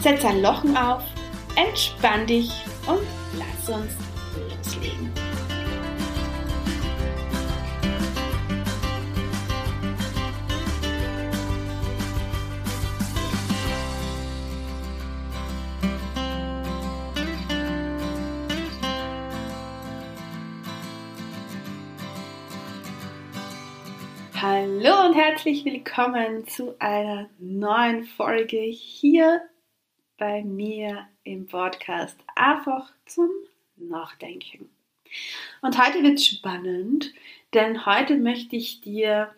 Setz ein Lochen auf, entspann dich und lass uns Hallo und herzlich willkommen zu einer neuen Folge hier bei mir im Podcast einfach zum Nachdenken. Und heute wird spannend, denn heute möchte ich dir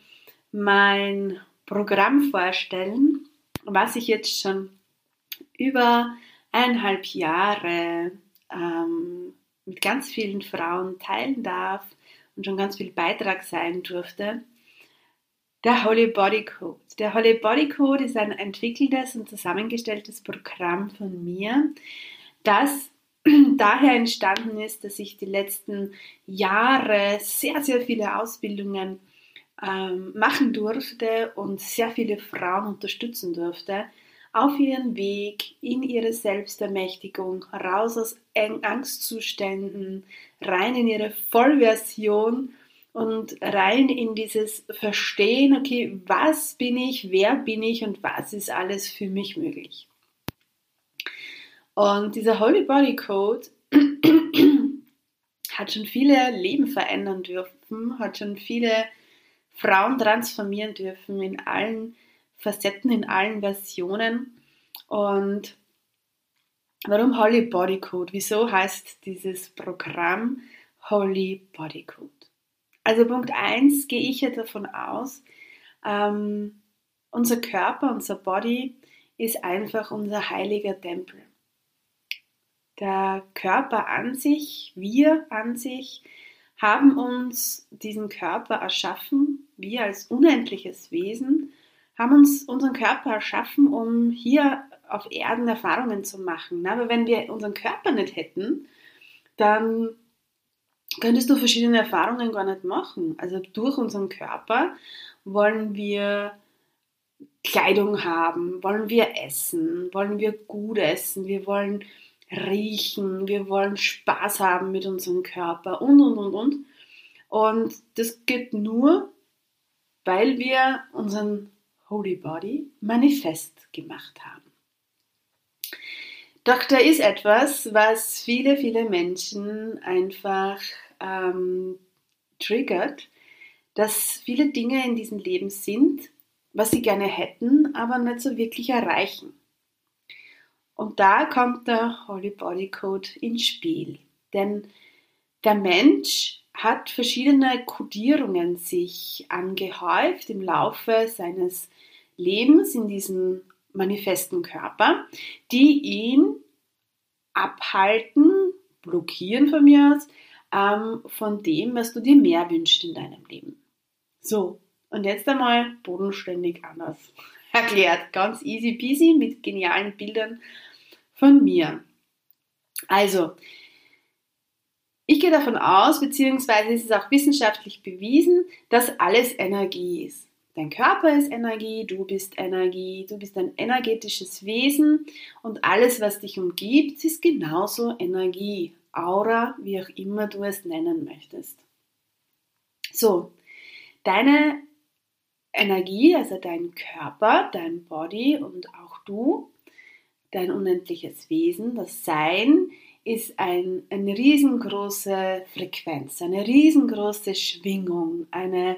mein Programm vorstellen, was ich jetzt schon über eineinhalb Jahre ähm, mit ganz vielen Frauen teilen darf und schon ganz viel Beitrag sein durfte. Der Holy Body Code. Der Holy Body Code ist ein entwickeltes und zusammengestelltes Programm von mir, das daher entstanden ist, dass ich die letzten Jahre sehr, sehr viele Ausbildungen ähm, machen durfte und sehr viele Frauen unterstützen durfte auf ihren Weg in ihre Selbstermächtigung, raus aus Angstzuständen, rein in ihre Vollversion und rein in dieses Verstehen, okay, was bin ich, wer bin ich und was ist alles für mich möglich. Und dieser Holy Body Code hat schon viele Leben verändern dürfen, hat schon viele Frauen transformieren dürfen in allen Facetten, in allen Versionen. Und warum Holy Body Code? Wieso heißt dieses Programm Holy Body Code? Also Punkt 1 gehe ich ja davon aus, ähm, unser Körper, unser Body ist einfach unser heiliger Tempel. Der Körper an sich, wir an sich, haben uns diesen Körper erschaffen, wir als unendliches Wesen, haben uns unseren Körper erschaffen, um hier auf Erden Erfahrungen zu machen. Aber wenn wir unseren Körper nicht hätten, dann könntest du verschiedene Erfahrungen gar nicht machen. Also durch unseren Körper wollen wir Kleidung haben, wollen wir essen, wollen wir gut essen, wir wollen riechen, wir wollen Spaß haben mit unserem Körper und, und, und, und. Und das geht nur, weil wir unseren Holy Body manifest gemacht haben. Doch da ist etwas, was viele, viele Menschen einfach ähm, triggert, dass viele Dinge in diesem Leben sind, was sie gerne hätten, aber nicht so wirklich erreichen. Und da kommt der Holy Body Code ins Spiel. Denn der Mensch hat verschiedene Kodierungen sich angehäuft im Laufe seines Lebens in diesem manifesten Körper, die ihn abhalten, blockieren von mir aus, ähm, von dem, was du dir mehr wünschst in deinem Leben. So, und jetzt einmal bodenständig anders erklärt. Ganz easy peasy mit genialen Bildern von mir. Also, ich gehe davon aus, beziehungsweise ist es auch wissenschaftlich bewiesen, dass alles Energie ist. Dein Körper ist Energie, du bist Energie, du bist ein energetisches Wesen und alles, was dich umgibt, ist genauso Energie, Aura, wie auch immer du es nennen möchtest. So, deine Energie, also dein Körper, dein Body und auch du, dein unendliches Wesen, das Sein, ist ein, eine riesengroße Frequenz, eine riesengroße Schwingung, eine,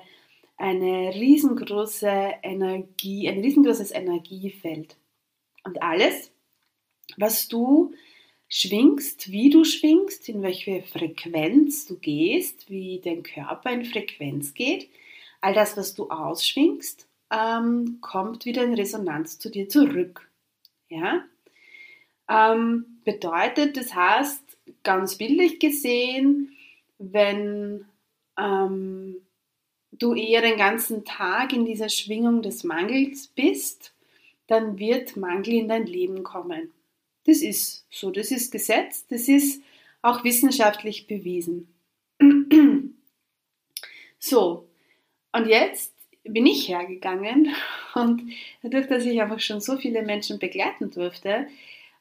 eine riesengroße Energie, ein riesengroßes Energiefeld. Und alles, was du schwingst, wie du schwingst, in welche Frequenz du gehst, wie dein Körper in Frequenz geht, all das, was du ausschwingst, ähm, kommt wieder in Resonanz zu dir zurück. Ja? Ähm, bedeutet, das heißt, ganz bildlich gesehen, wenn ähm, du eher den ganzen Tag in dieser Schwingung des Mangels bist, dann wird Mangel in dein Leben kommen. Das ist so, das ist Gesetz, das ist auch wissenschaftlich bewiesen. so, und jetzt bin ich hergegangen und dadurch, dass ich einfach schon so viele Menschen begleiten durfte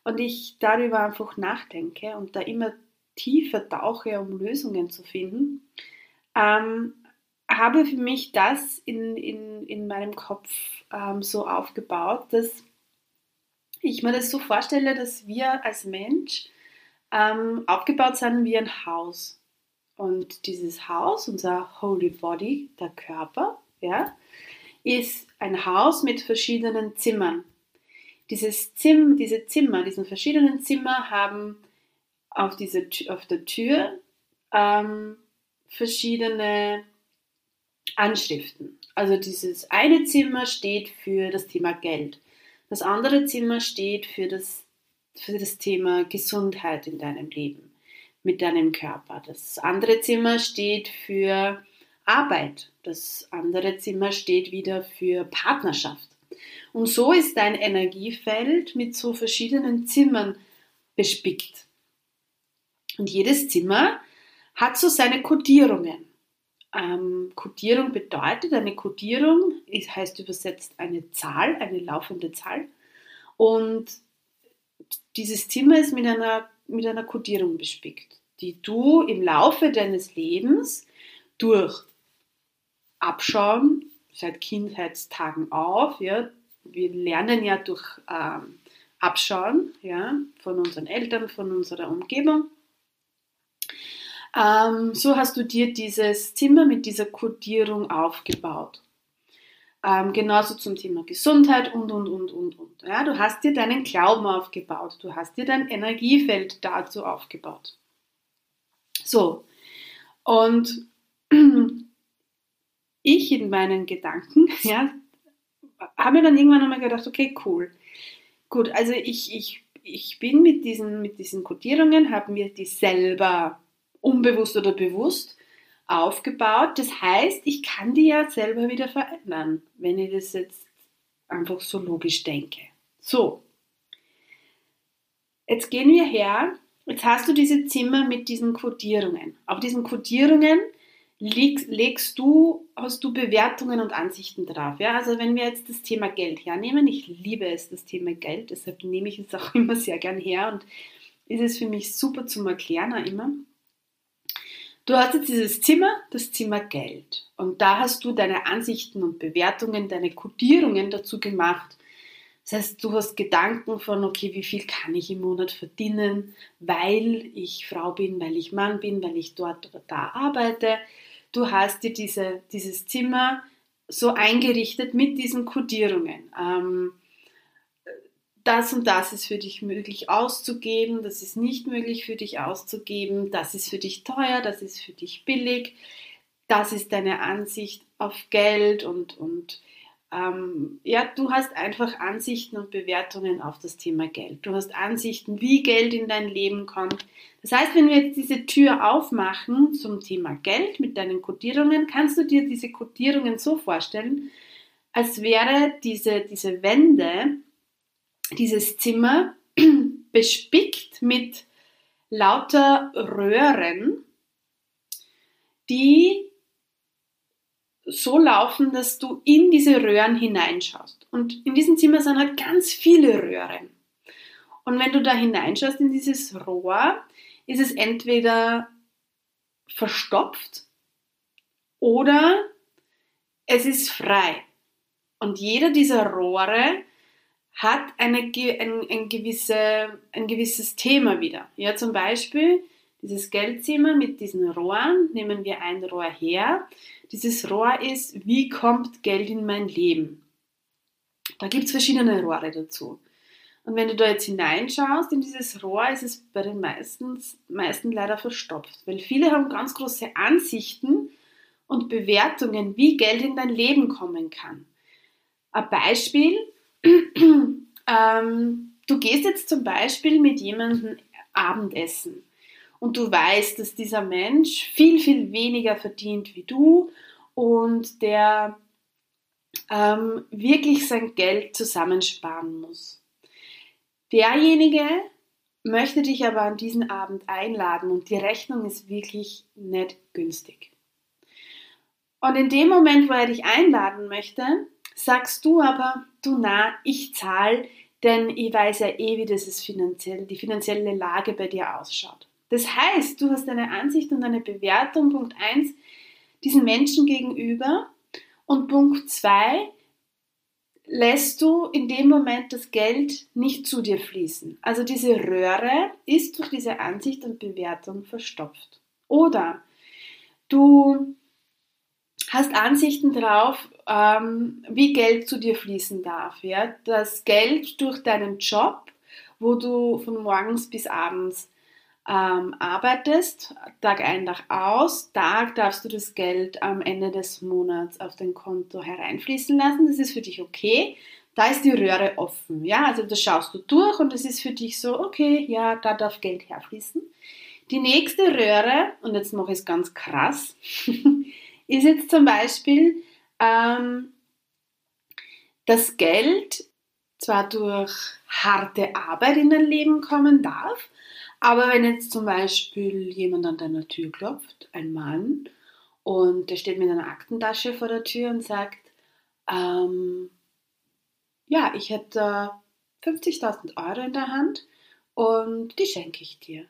und ich darüber einfach nachdenke und da immer tiefer tauche, um Lösungen zu finden, ähm, habe für mich das in, in, in meinem Kopf ähm, so aufgebaut, dass ich mir das so vorstelle, dass wir als Mensch ähm, aufgebaut sind wie ein Haus. Und dieses Haus, unser Holy Body, der Körper, ja, ist ein Haus mit verschiedenen Zimmern. Dieses Zim, diese Zimmer, diesen verschiedenen Zimmer haben auf, diese, auf der Tür ähm, verschiedene Anschriften. Also dieses eine Zimmer steht für das Thema Geld. Das andere Zimmer steht für das, für das Thema Gesundheit in deinem Leben mit deinem Körper. Das andere Zimmer steht für Arbeit. Das andere Zimmer steht wieder für Partnerschaft. Und so ist dein Energiefeld mit so verschiedenen Zimmern bespickt. Und jedes Zimmer hat so seine Kodierungen. Ähm, bedeutet, eine Kodierung heißt übersetzt eine Zahl, eine laufende Zahl. Und dieses Zimmer ist mit einer mit einer Kodierung bespickt, die du im Laufe deines Lebens durch Abschauen seit Kindheitstagen auf, ja, wir lernen ja durch ähm, Abschauen ja, von unseren Eltern, von unserer Umgebung. Ähm, so hast du dir dieses Zimmer mit dieser Kodierung aufgebaut. Ähm, genauso zum Thema Gesundheit und, und, und, und, und. Ja, du hast dir deinen Glauben aufgebaut, du hast dir dein Energiefeld dazu aufgebaut. So, und ich in meinen Gedanken, ja, habe mir dann irgendwann einmal gedacht, okay, cool. Gut, also ich, ich, ich bin mit diesen, mit diesen Codierungen, habe mir die selber unbewusst oder bewusst aufgebaut. Das heißt, ich kann die ja selber wieder verändern, wenn ich das jetzt einfach so logisch denke. So, jetzt gehen wir her. Jetzt hast du diese Zimmer mit diesen Codierungen. Auf diesen Codierungen legst, legst du, hast du Bewertungen und Ansichten drauf. Ja? Also wenn wir jetzt das Thema Geld hernehmen, ich liebe es, das Thema Geld, deshalb nehme ich es auch immer sehr gern her und ist es für mich super zum Erklären auch immer. Du hast jetzt dieses Zimmer, das Zimmer Geld. Und da hast du deine Ansichten und Bewertungen, deine Kodierungen dazu gemacht. Das heißt, du hast Gedanken von, okay, wie viel kann ich im Monat verdienen, weil ich Frau bin, weil ich Mann bin, weil ich dort oder da arbeite. Du hast dir diese, dieses Zimmer so eingerichtet mit diesen Kodierungen. Ähm, das und das ist für dich möglich auszugeben, das ist nicht möglich für dich auszugeben, das ist für dich teuer, das ist für dich billig, das ist deine Ansicht auf Geld und, und ähm, ja, du hast einfach Ansichten und Bewertungen auf das Thema Geld. Du hast Ansichten, wie Geld in dein Leben kommt. Das heißt, wenn wir jetzt diese Tür aufmachen zum Thema Geld mit deinen Kodierungen, kannst du dir diese Kodierungen so vorstellen, als wäre diese, diese Wände dieses Zimmer bespickt mit lauter Röhren, die so laufen, dass du in diese Röhren hineinschaust. Und in diesem Zimmer sind halt ganz viele Röhren. Und wenn du da hineinschaust in dieses Rohr, ist es entweder verstopft oder es ist frei. Und jeder dieser Rohre hat eine, ein, ein, gewisse, ein gewisses Thema wieder. Ja, zum Beispiel dieses Geldzimmer mit diesen Rohren, nehmen wir ein Rohr her. Dieses Rohr ist, wie kommt Geld in mein Leben? Da gibt es verschiedene Rohre dazu. Und wenn du da jetzt hineinschaust in dieses Rohr, ist es bei den meisten, meisten leider verstopft, weil viele haben ganz große Ansichten und Bewertungen, wie Geld in dein Leben kommen kann. Ein Beispiel, ähm, du gehst jetzt zum Beispiel mit jemandem Abendessen und du weißt, dass dieser Mensch viel, viel weniger verdient wie du und der ähm, wirklich sein Geld zusammensparen muss. Derjenige möchte dich aber an diesen Abend einladen und die Rechnung ist wirklich nicht günstig. Und in dem Moment, wo er dich einladen möchte, sagst du aber, du na, ich zahle, denn ich weiß ja eh, wie das ist finanziell, die finanzielle Lage bei dir ausschaut. Das heißt, du hast eine Ansicht und eine Bewertung, Punkt 1, diesen Menschen gegenüber und Punkt 2, lässt du in dem Moment das Geld nicht zu dir fließen. Also diese Röhre ist durch diese Ansicht und Bewertung verstopft. Oder du hast Ansichten drauf, ähm, wie Geld zu dir fließen darf. Ja? Das Geld durch deinen Job, wo du von morgens bis abends ähm, arbeitest, Tag ein, Tag aus, Tag darfst du das Geld am Ende des Monats auf dein Konto hereinfließen lassen. Das ist für dich okay. Da ist die Röhre offen. Ja, also das schaust du durch und es ist für dich so, okay, ja, da darf Geld herfließen. Die nächste Röhre, und jetzt mache ich es ganz krass, ist jetzt zum Beispiel, ähm, das Geld zwar durch harte Arbeit in dein Leben kommen darf, aber wenn jetzt zum Beispiel jemand an deiner Tür klopft, ein Mann, und der steht mit einer Aktentasche vor der Tür und sagt, ähm, ja, ich hätte 50.000 Euro in der Hand und die schenke ich dir.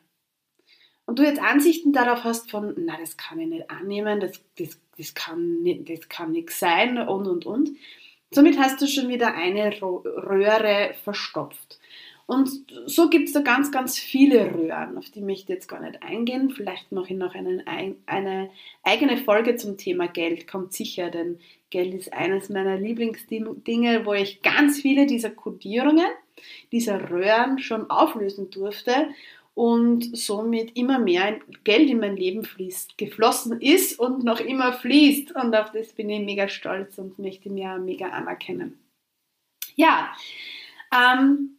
Und du jetzt Ansichten darauf hast von, na, das kann ich nicht annehmen, das, das, das, kann, nicht, nichts sein und, und, und. Somit hast du schon wieder eine Röhre verstopft. Und so gibt es da ganz, ganz viele Röhren, auf die möchte ich jetzt gar nicht eingehen. Vielleicht mache ich noch einen, eine eigene Folge zum Thema Geld, kommt sicher, denn Geld ist eines meiner Lieblingsdinge, wo ich ganz viele dieser Kodierungen, dieser Röhren schon auflösen durfte und somit immer mehr Geld in mein Leben fließt, geflossen ist und noch immer fließt. Und auf das bin ich mega stolz und möchte mir mega anerkennen. Ja, ähm,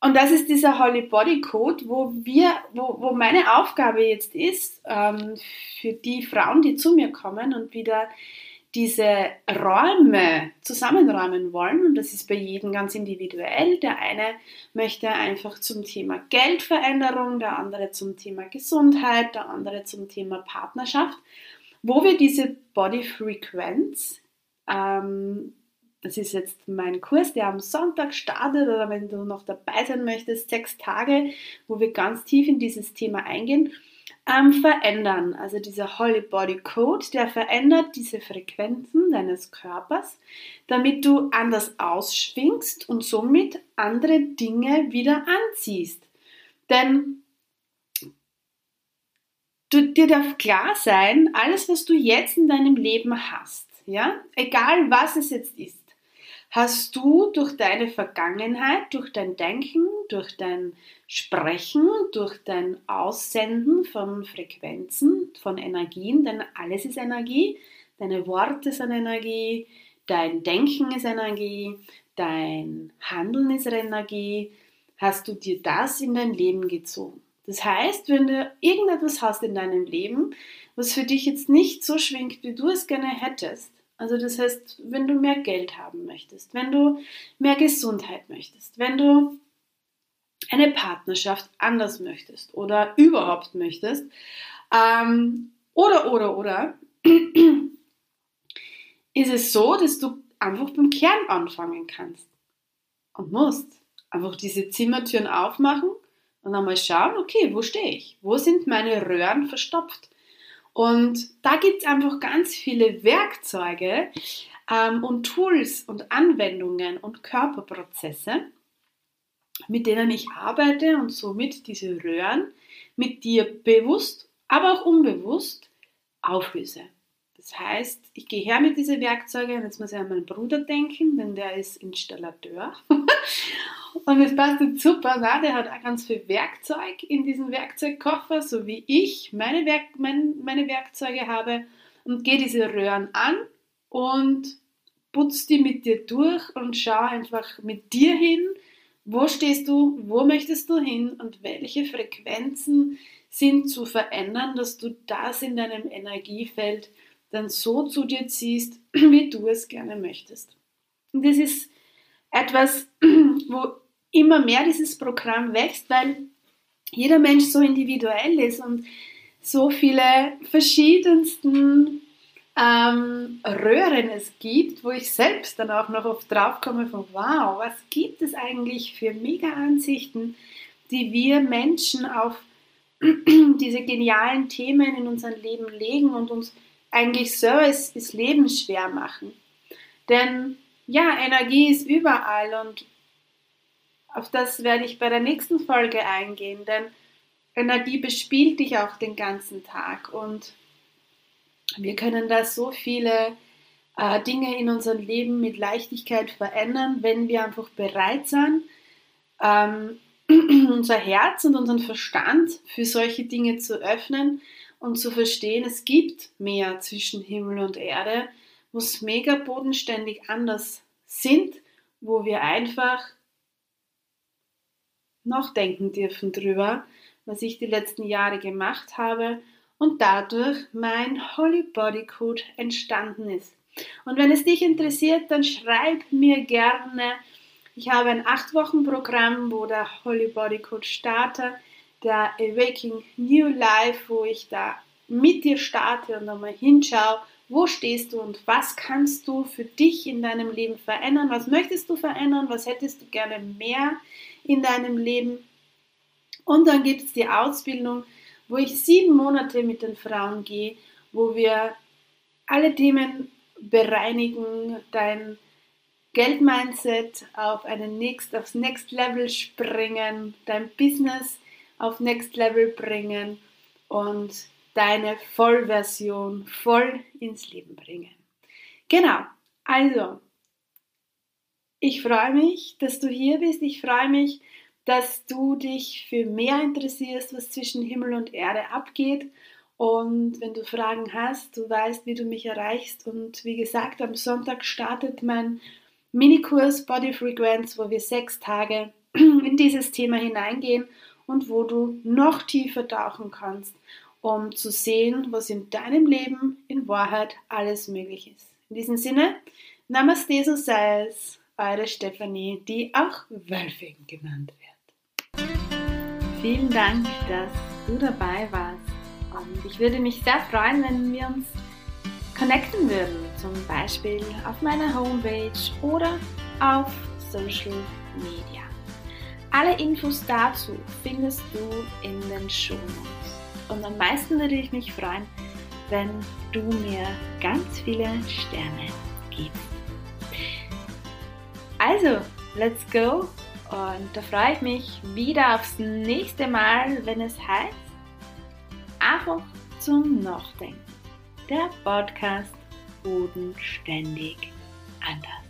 und das ist dieser Holy Body Code, wo wir, wo, wo meine Aufgabe jetzt ist, ähm, für die Frauen, die zu mir kommen und wieder diese Räume zusammenräumen wollen, und das ist bei jedem ganz individuell. Der eine möchte einfach zum Thema Geldveränderung, der andere zum Thema Gesundheit, der andere zum Thema Partnerschaft, wo wir diese Body Frequenz ähm, das ist jetzt mein Kurs, der am Sonntag startet oder wenn du noch dabei sein möchtest, sechs Tage, wo wir ganz tief in dieses Thema eingehen, ähm, verändern. Also dieser Holy Body Code, der verändert diese Frequenzen deines Körpers, damit du anders ausschwingst und somit andere Dinge wieder anziehst. Denn du, dir darf klar sein, alles, was du jetzt in deinem Leben hast, ja, egal was es jetzt ist, hast du durch deine Vergangenheit, durch dein Denken, durch dein Sprechen, durch dein Aussenden von Frequenzen, von Energien, denn alles ist Energie, deine Worte sind Energie, dein Denken ist Energie, dein Handeln ist Energie, hast du dir das in dein Leben gezogen. Das heißt, wenn du irgendetwas hast in deinem Leben, was für dich jetzt nicht so schwingt, wie du es gerne hättest, also das heißt, wenn du mehr Geld haben möchtest, wenn du mehr Gesundheit möchtest, wenn du eine Partnerschaft anders möchtest oder überhaupt möchtest, ähm, oder, oder, oder, ist es so, dass du einfach beim Kern anfangen kannst und musst. Einfach diese Zimmertüren aufmachen und einmal schauen, okay, wo stehe ich? Wo sind meine Röhren verstopft? Und da gibt es einfach ganz viele Werkzeuge ähm, und Tools und Anwendungen und Körperprozesse, mit denen ich arbeite und somit diese Röhren mit dir bewusst, aber auch unbewusst auflöse. Das heißt, ich gehe her mit diesen Werkzeugen, jetzt muss ich an meinen Bruder denken, denn der ist Installateur. und es passt super, na, der hat auch ganz viel Werkzeug in diesem Werkzeugkoffer, so wie ich meine, Werk mein, meine Werkzeuge habe und gehe diese Röhren an und putz die mit dir durch und schau einfach mit dir hin, wo stehst du, wo möchtest du hin und welche Frequenzen sind zu verändern, dass du das in deinem Energiefeld dann so zu dir ziehst, wie du es gerne möchtest. Und das ist etwas, wo immer mehr dieses Programm wächst, weil jeder Mensch so individuell ist und so viele verschiedensten ähm, Röhren es gibt, wo ich selbst dann auch noch oft draufkomme von, wow, was gibt es eigentlich für Mega-Ansichten, die wir Menschen auf diese genialen Themen in unser Leben legen und uns eigentlich so ist, das Leben schwer machen. Denn ja, Energie ist überall und auf das werde ich bei der nächsten Folge eingehen, denn Energie bespielt dich auch den ganzen Tag und wir können da so viele äh, Dinge in unserem Leben mit Leichtigkeit verändern, wenn wir einfach bereit sind, ähm, unser Herz und unseren Verstand für solche Dinge zu öffnen und zu verstehen, es gibt mehr zwischen Himmel und Erde, wo es mega bodenständig anders sind, wo wir einfach nachdenken dürfen drüber, was ich die letzten Jahre gemacht habe und dadurch mein Holy Body Code entstanden ist. Und wenn es dich interessiert, dann schreib mir gerne. Ich habe ein 8-Wochen-Programm, wo der Holy Body Code startet, der Awakening New Life, wo ich da mit dir starte und einmal hinschaue, wo stehst du und was kannst du für dich in deinem Leben verändern, was möchtest du verändern, was hättest du gerne mehr in deinem Leben. Und dann gibt es die Ausbildung, wo ich sieben Monate mit den Frauen gehe, wo wir alle Themen bereinigen, dein Geldmindset auf einen next, aufs Next Level springen, dein Business auf Next Level bringen und deine Vollversion voll ins Leben bringen. Genau, also, ich freue mich, dass du hier bist. Ich freue mich, dass du dich für mehr interessierst, was zwischen Himmel und Erde abgeht. Und wenn du Fragen hast, du weißt, wie du mich erreichst. Und wie gesagt, am Sonntag startet mein Minikurs Body Frequenz, wo wir sechs Tage in dieses Thema hineingehen und wo du noch tiefer tauchen kannst, um zu sehen, was in deinem Leben in Wahrheit alles möglich ist. In diesem Sinne, Namaste, so sei es, eure Stefanie, die auch Wölfing genannt wird. Vielen Dank, dass du dabei warst. Und ich würde mich sehr freuen, wenn wir uns connecten würden, zum Beispiel auf meiner Homepage oder auf Social Media. Alle Infos dazu findest du in den Show. Und am meisten würde ich mich freuen, wenn du mir ganz viele Sterne gibst. Also, let's go! Und da freue ich mich wieder aufs nächste Mal, wenn es heißt, einfach zum Nachdenken. Der Podcast Bodenständig anders.